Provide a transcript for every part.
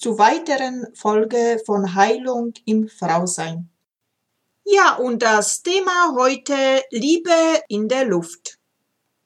zu weiteren Folge von Heilung im Frausein. Ja, und das Thema heute Liebe in der Luft.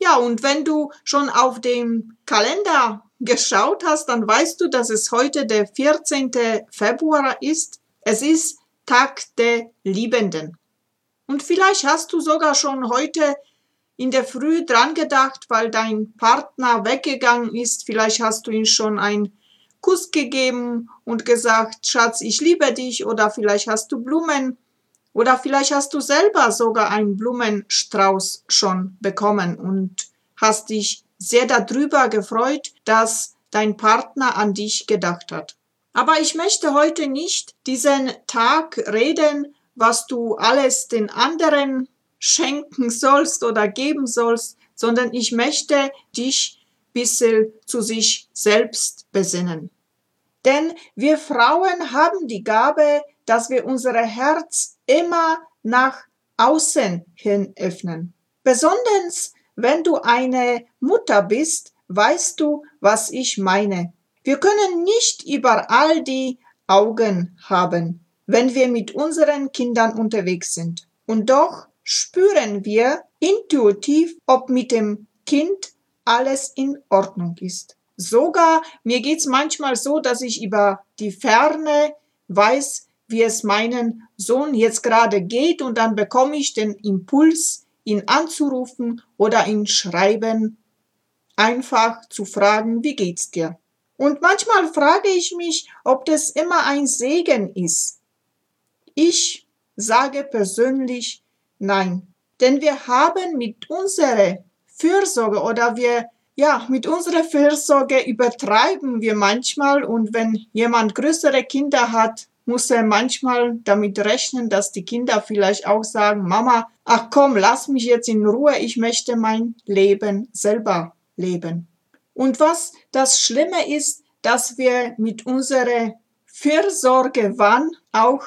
Ja, und wenn du schon auf dem Kalender geschaut hast, dann weißt du, dass es heute der 14. Februar ist. Es ist Tag der Liebenden. Und vielleicht hast du sogar schon heute in der Früh dran gedacht, weil dein Partner weggegangen ist. Vielleicht hast du ihm schon einen Kuss gegeben und gesagt, Schatz, ich liebe dich. Oder vielleicht hast du Blumen. Oder vielleicht hast du selber sogar einen Blumenstrauß schon bekommen und hast dich sehr darüber gefreut, dass dein Partner an dich gedacht hat. Aber ich möchte heute nicht diesen Tag reden, was du alles den anderen schenken sollst oder geben sollst, sondern ich möchte dich bisschen zu sich selbst besinnen. Denn wir Frauen haben die Gabe, dass wir unser Herz immer nach außen hin öffnen. Besonders wenn du eine Mutter bist, weißt du, was ich meine. Wir können nicht überall die Augen haben wenn wir mit unseren Kindern unterwegs sind. Und doch spüren wir intuitiv, ob mit dem Kind alles in Ordnung ist. Sogar mir geht's manchmal so, dass ich über die Ferne weiß, wie es meinen Sohn jetzt gerade geht und dann bekomme ich den Impuls, ihn anzurufen oder ihn schreiben, einfach zu fragen, wie geht's dir? Und manchmal frage ich mich, ob das immer ein Segen ist, ich sage persönlich nein. Denn wir haben mit unserer Fürsorge oder wir, ja, mit unserer Fürsorge übertreiben wir manchmal und wenn jemand größere Kinder hat, muss er manchmal damit rechnen, dass die Kinder vielleicht auch sagen, Mama, ach komm, lass mich jetzt in Ruhe, ich möchte mein Leben selber leben. Und was das Schlimme ist, dass wir mit unserer Fürsorge wann auch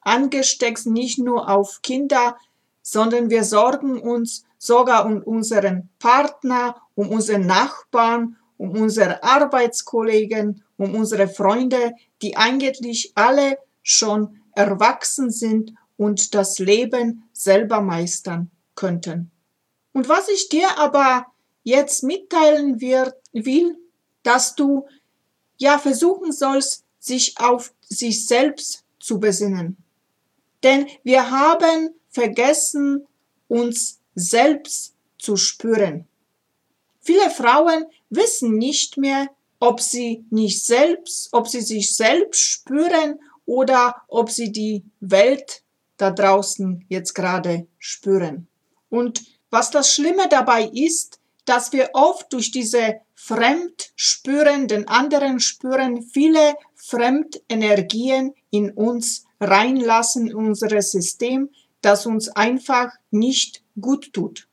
angesteckt nicht nur auf Kinder, sondern wir sorgen uns sogar um unseren Partner, um unsere Nachbarn, um unsere Arbeitskollegen, um unsere Freunde, die eigentlich alle schon erwachsen sind und das Leben selber meistern könnten. Und was ich dir aber jetzt mitteilen wird, will, dass du ja versuchen sollst, sich auf sich selbst zu besinnen. Denn wir haben vergessen, uns selbst zu spüren. Viele Frauen wissen nicht mehr, ob sie nicht selbst, ob sie sich selbst spüren oder ob sie die Welt da draußen jetzt gerade spüren. Und was das Schlimme dabei ist, dass wir oft durch diese Fremdspüren, den anderen spüren, viele Fremdenergien in uns reinlassen in unser System, das uns einfach nicht gut tut.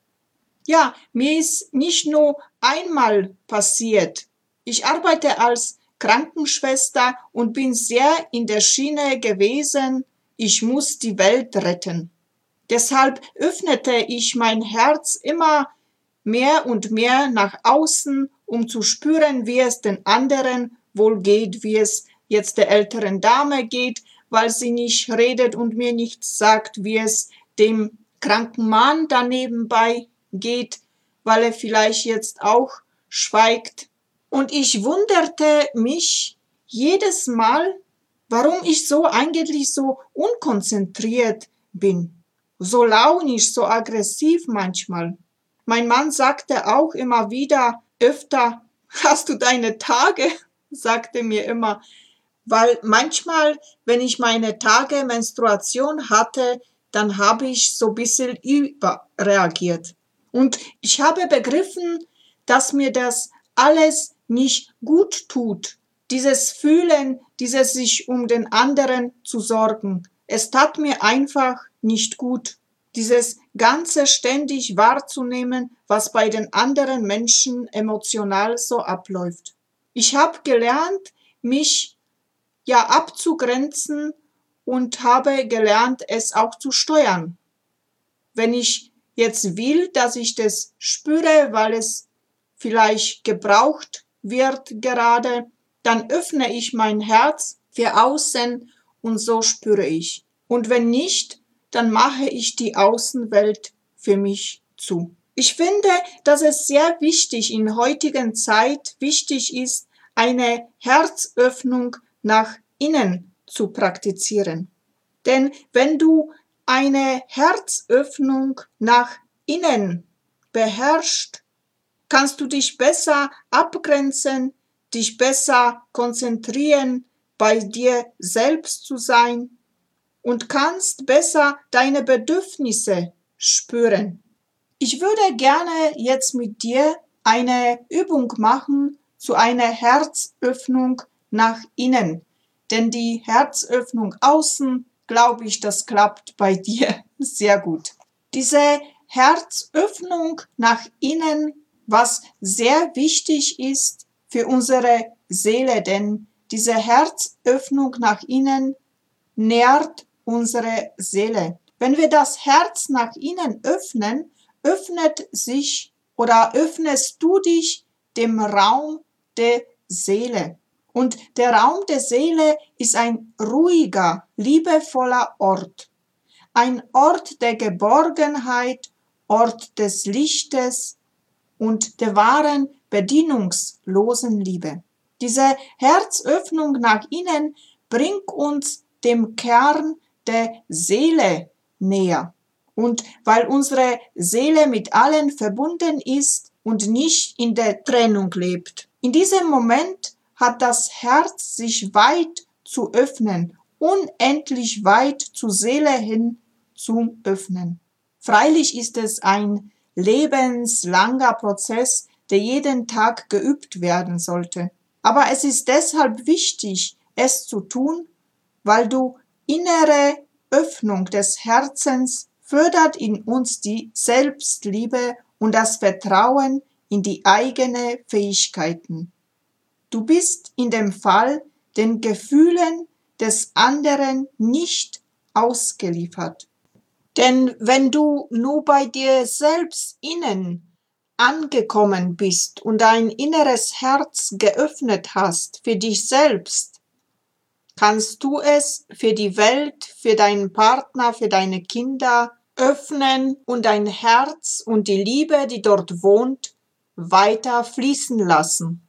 Ja, mir ist nicht nur einmal passiert. Ich arbeite als Krankenschwester und bin sehr in der Schiene gewesen. Ich muss die Welt retten. Deshalb öffnete ich mein Herz immer mehr und mehr nach außen, um zu spüren, wie es den anderen wohl geht, wie es jetzt der älteren Dame geht, weil sie nicht redet und mir nicht sagt, wie es dem kranken Mann daneben bei geht, weil er vielleicht jetzt auch schweigt. Und ich wunderte mich jedes Mal, warum ich so eigentlich so unkonzentriert bin, so launisch, so aggressiv manchmal. Mein Mann sagte auch immer wieder öfter, hast du deine Tage? sagte mir immer, weil manchmal, wenn ich meine Tage Menstruation hatte, dann habe ich so ein bisschen überreagiert. Und ich habe begriffen, dass mir das alles nicht gut tut. Dieses Fühlen, dieses sich um den anderen zu sorgen. Es tat mir einfach nicht gut. Dieses Ganze ständig wahrzunehmen, was bei den anderen Menschen emotional so abläuft. Ich habe gelernt, mich ja abzugrenzen und habe gelernt, es auch zu steuern. Wenn ich jetzt will, dass ich das spüre, weil es vielleicht gebraucht wird gerade, dann öffne ich mein Herz für außen und so spüre ich. Und wenn nicht, dann mache ich die Außenwelt für mich zu. Ich finde, dass es sehr wichtig in heutigen Zeit wichtig ist, eine Herzöffnung nach innen zu praktizieren. Denn wenn du eine Herzöffnung nach innen beherrscht, kannst du dich besser abgrenzen, dich besser konzentrieren, bei dir selbst zu sein und kannst besser deine Bedürfnisse spüren. Ich würde gerne jetzt mit dir eine Übung machen zu einer Herzöffnung nach innen. Denn die Herzöffnung außen glaube ich, das klappt bei dir sehr gut. Diese Herzöffnung nach innen, was sehr wichtig ist für unsere Seele, denn diese Herzöffnung nach innen nährt unsere Seele. Wenn wir das Herz nach innen öffnen, öffnet sich oder öffnest du dich dem Raum der Seele. Und der Raum der Seele ist ein ruhiger, liebevoller Ort. Ein Ort der Geborgenheit, Ort des Lichtes und der wahren, bedienungslosen Liebe. Diese Herzöffnung nach innen bringt uns dem Kern der Seele näher. Und weil unsere Seele mit allen verbunden ist und nicht in der Trennung lebt. In diesem Moment hat das Herz sich weit zu öffnen, unendlich weit zur Seele hin zu öffnen. Freilich ist es ein lebenslanger Prozess, der jeden Tag geübt werden sollte. Aber es ist deshalb wichtig, es zu tun, weil du innere Öffnung des Herzens fördert in uns die Selbstliebe und das Vertrauen in die eigene Fähigkeiten. Du bist in dem Fall den Gefühlen des anderen nicht ausgeliefert. Denn wenn du nur bei dir selbst innen angekommen bist und dein inneres Herz geöffnet hast für dich selbst, kannst du es für die Welt, für deinen Partner, für deine Kinder öffnen und dein Herz und die Liebe, die dort wohnt, weiter fließen lassen.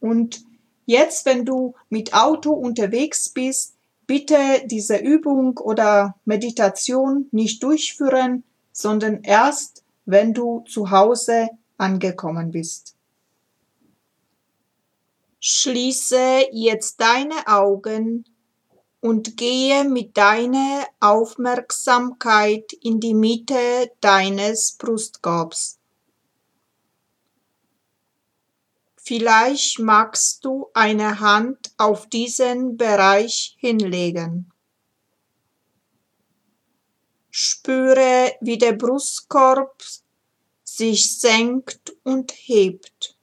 Und jetzt, wenn du mit Auto unterwegs bist, bitte diese Übung oder Meditation nicht durchführen, sondern erst, wenn du zu Hause angekommen bist. Schließe jetzt deine Augen und gehe mit deiner Aufmerksamkeit in die Mitte deines Brustkorbs. Vielleicht magst du eine Hand auf diesen Bereich hinlegen. Spüre, wie der Brustkorb sich senkt und hebt.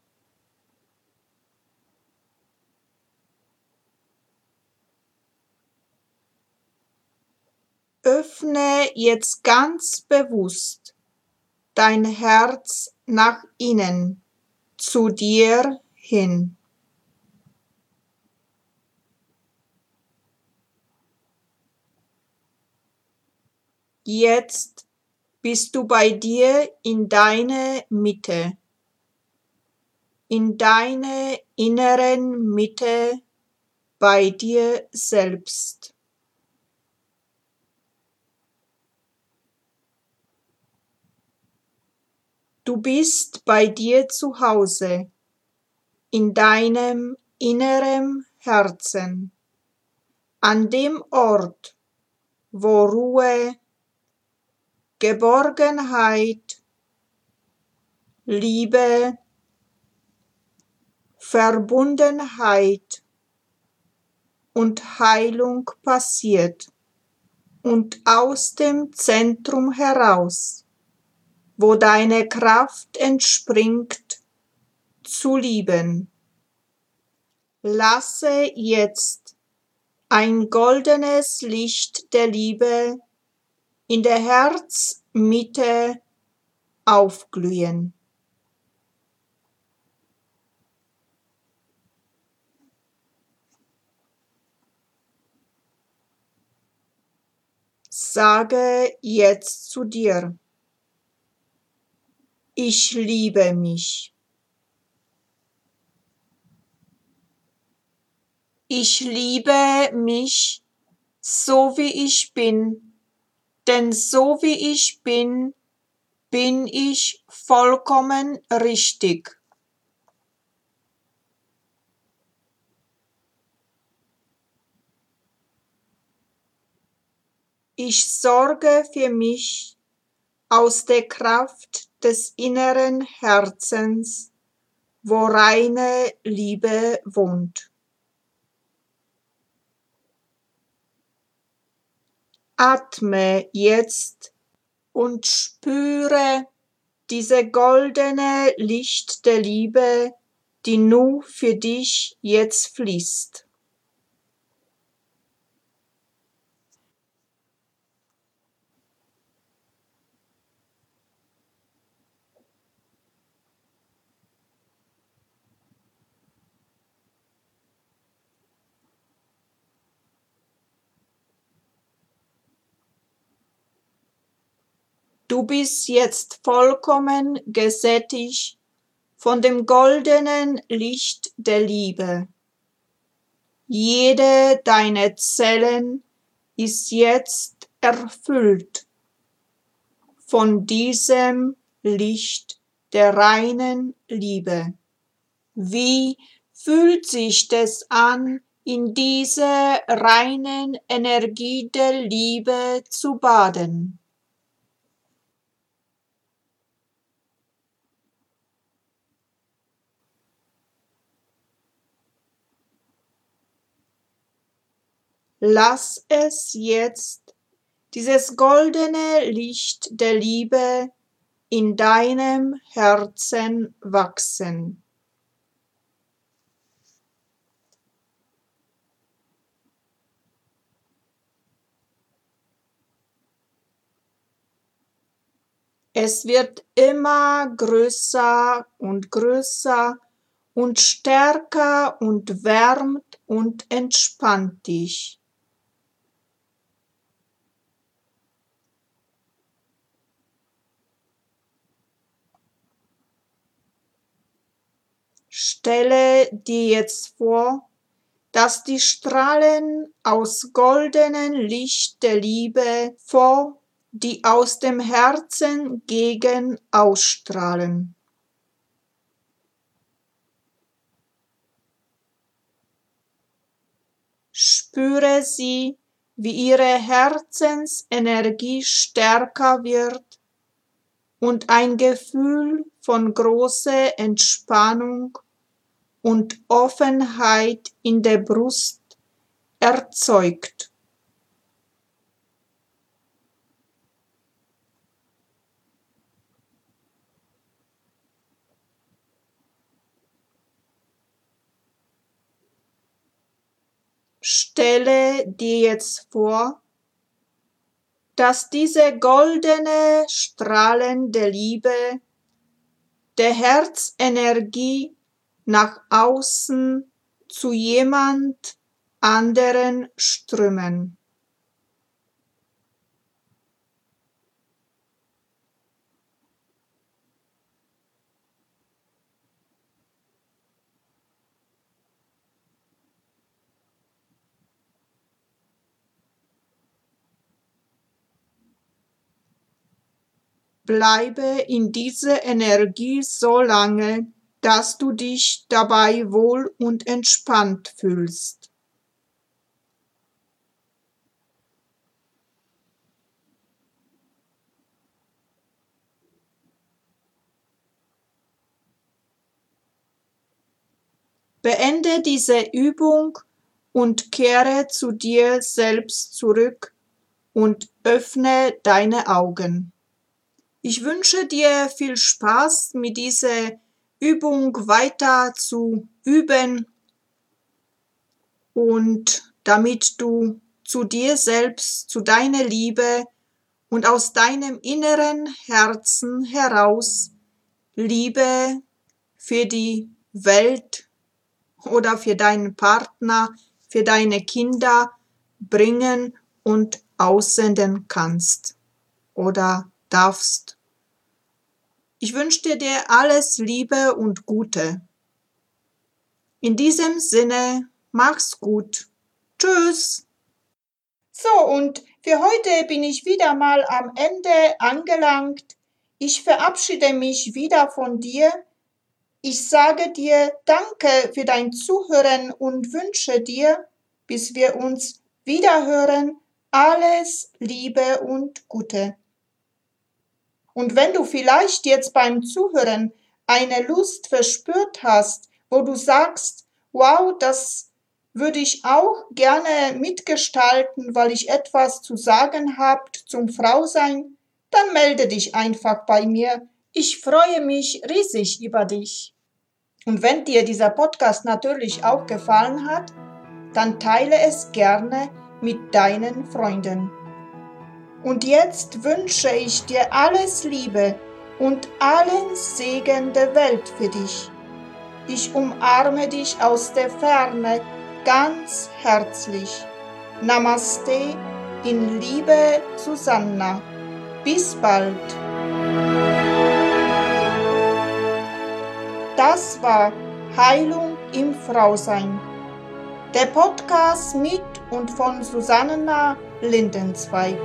Öffne jetzt ganz bewusst dein Herz nach innen zu dir hin. Jetzt bist du bei dir in deine Mitte. in deine inneren Mitte bei dir selbst. Du bist bei dir zu Hause, in deinem inneren Herzen, an dem Ort, wo Ruhe, Geborgenheit, Liebe, Verbundenheit und Heilung passiert. Und aus dem Zentrum heraus wo deine Kraft entspringt, zu lieben. Lasse jetzt ein goldenes Licht der Liebe in der Herzmitte aufglühen. Sage jetzt zu dir, ich liebe mich. Ich liebe mich so wie ich bin, denn so wie ich bin, bin ich vollkommen richtig. Ich sorge für mich aus der Kraft des inneren Herzens, wo reine Liebe wohnt. Atme jetzt und spüre diese goldene Licht der Liebe, die nur für dich jetzt fließt. Du bist jetzt vollkommen gesättigt von dem goldenen Licht der Liebe. Jede deiner Zellen ist jetzt erfüllt von diesem Licht der reinen Liebe. Wie fühlt sich das an, in dieser reinen Energie der Liebe zu baden? Lass es jetzt, dieses goldene Licht der Liebe, in deinem Herzen wachsen. Es wird immer größer und größer und stärker und wärmt und entspannt dich. Stelle dir jetzt vor, dass die Strahlen aus goldenen Licht der Liebe vor, die aus dem Herzen gegen ausstrahlen. Spüre sie, wie ihre Herzensenergie stärker wird und ein Gefühl von großer Entspannung und Offenheit in der Brust erzeugt. Stelle dir jetzt vor, dass diese goldene Strahlen der Liebe, der Herzenergie nach außen zu jemand anderen strömen. Bleibe in dieser Energie so lange, dass du dich dabei wohl und entspannt fühlst. Beende diese Übung und kehre zu dir selbst zurück und öffne deine Augen. Ich wünsche dir viel Spaß mit dieser Übung weiter zu üben und damit du zu dir selbst, zu deiner Liebe und aus deinem inneren Herzen heraus Liebe für die Welt oder für deinen Partner, für deine Kinder bringen und aussenden kannst oder darfst. Ich wünsche dir alles Liebe und Gute. In diesem Sinne, mach's gut. Tschüss. So, und für heute bin ich wieder mal am Ende angelangt. Ich verabschiede mich wieder von dir ich sage dir Danke für dein Zuhören und wünsche dir, bis wir uns wiederhören, alles Liebe und Gute. Und wenn du vielleicht jetzt beim Zuhören eine Lust verspürt hast, wo du sagst, wow, das würde ich auch gerne mitgestalten, weil ich etwas zu sagen habt zum Frausein, dann melde dich einfach bei mir. Ich freue mich riesig über dich. Und wenn dir dieser Podcast natürlich auch gefallen hat, dann teile es gerne mit deinen Freunden. Und jetzt wünsche ich dir alles Liebe und allen Segen der Welt für dich. Ich umarme dich aus der Ferne ganz herzlich. Namaste in Liebe Susanna. Bis bald. Das war Heilung im Frausein. Der Podcast mit und von Susanna Lindenzweig.